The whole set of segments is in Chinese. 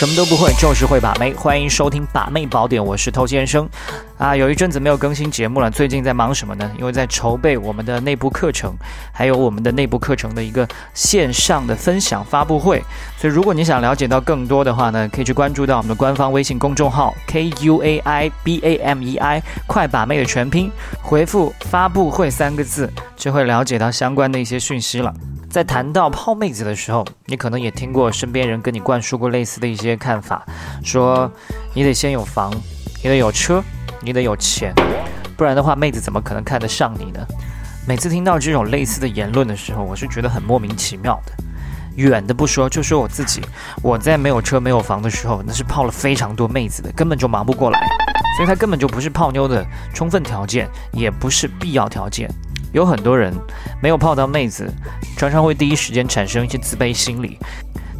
什么都不会，就是会把妹。欢迎收听把妹宝典，我是偷先生。啊，有一阵子没有更新节目了，最近在忙什么呢？因为在筹备我们的内部课程，还有我们的内部课程的一个线上的分享发布会。所以，如果你想了解到更多的话呢，可以去关注到我们的官方微信公众号 K U A I B A M E I，快把妹的全拼，回复发布会三个字，就会了解到相关的一些讯息了。在谈到泡妹子的时候，你可能也听过身边人跟你灌输过类似的一些看法，说你得先有房，你得有车，你得有钱，不然的话，妹子怎么可能看得上你呢？每次听到这种类似的言论的时候，我是觉得很莫名其妙的。远的不说，就说我自己，我在没有车没有房的时候，那是泡了非常多妹子的，根本就忙不过来，所以它根本就不是泡妞的充分条件，也不是必要条件。有很多人没有泡到妹子，常常会第一时间产生一些自卑心理。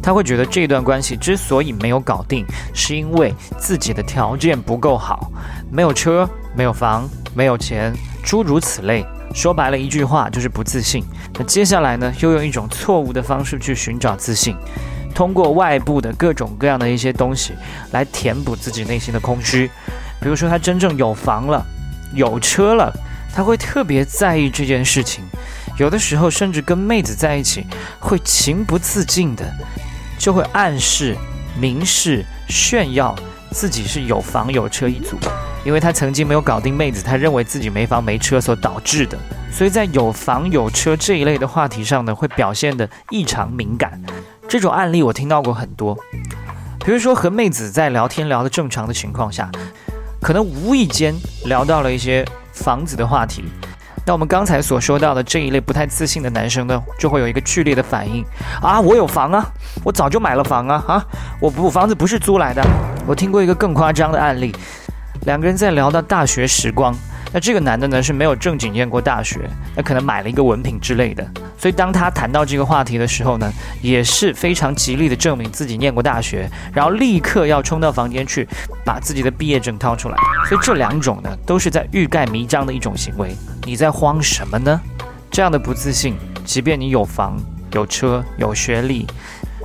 他会觉得这段关系之所以没有搞定，是因为自己的条件不够好，没有车、没有房、没有钱，诸如此类。说白了一句话就是不自信。那接下来呢，又用一种错误的方式去寻找自信，通过外部的各种各样的一些东西来填补自己内心的空虚。比如说，他真正有房了，有车了。他会特别在意这件事情，有的时候甚至跟妹子在一起，会情不自禁的，就会暗示、明示、炫耀自己是有房有车一族，因为他曾经没有搞定妹子，他认为自己没房没车所导致的，所以在有房有车这一类的话题上呢，会表现得异常敏感。这种案例我听到过很多，比如说和妹子在聊天聊的正常的情况下，可能无意间聊到了一些。房子的话题，那我们刚才所说到的这一类不太自信的男生呢，就会有一个剧烈的反应啊！我有房啊，我早就买了房啊啊！我不房子不是租来的。我听过一个更夸张的案例，两个人在聊到大学时光。那这个男的呢是没有正经念过大学，那可能买了一个文凭之类的，所以当他谈到这个话题的时候呢，也是非常极力的证明自己念过大学，然后立刻要冲到房间去把自己的毕业证掏出来。所以这两种呢都是在欲盖弥彰的一种行为。你在慌什么呢？这样的不自信，即便你有房、有车、有学历，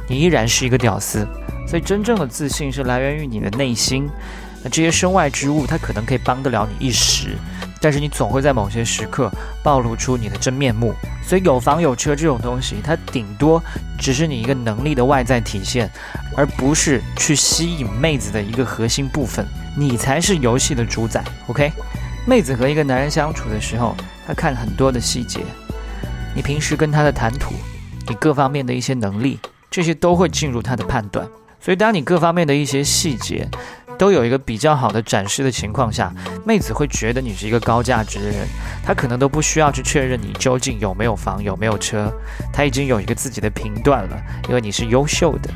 你依然是一个屌丝。所以真正的自信是来源于你的内心。那这些身外之物，它可能可以帮得了你一时。但是你总会在某些时刻暴露出你的真面目，所以有房有车这种东西，它顶多只是你一个能力的外在体现，而不是去吸引妹子的一个核心部分。你才是游戏的主宰，OK？妹子和一个男人相处的时候，她看很多的细节，你平时跟她的谈吐，你各方面的一些能力，这些都会进入她的判断。所以当你各方面的一些细节，都有一个比较好的展示的情况下，妹子会觉得你是一个高价值的人，她可能都不需要去确认你究竟有没有房有没有车，她已经有一个自己的评断了，因为你是优秀的。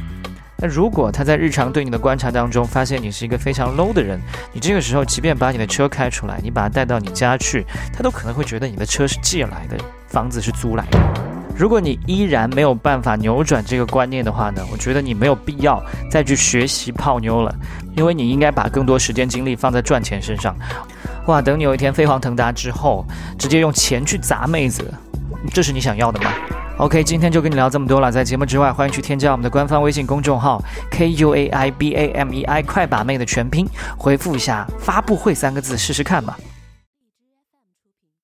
那如果她在日常对你的观察当中发现你是一个非常 low 的人，你这个时候即便把你的车开出来，你把它带到你家去，她都可能会觉得你的车是借来的，房子是租来的。如果你依然没有办法扭转这个观念的话呢，我觉得你没有必要再去学习泡妞了，因为你应该把更多时间精力放在赚钱身上。哇，等你有一天飞黄腾达之后，直接用钱去砸妹子，这是你想要的吗？OK，今天就跟你聊这么多了。在节目之外，欢迎去添加我们的官方微信公众号 K U A I B A M E I，快把妹的全拼，回复一下“发布会”三个字试试看吧。